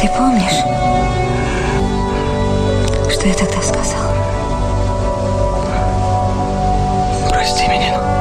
Ты помнишь, что я тогда сказал? Прости меня.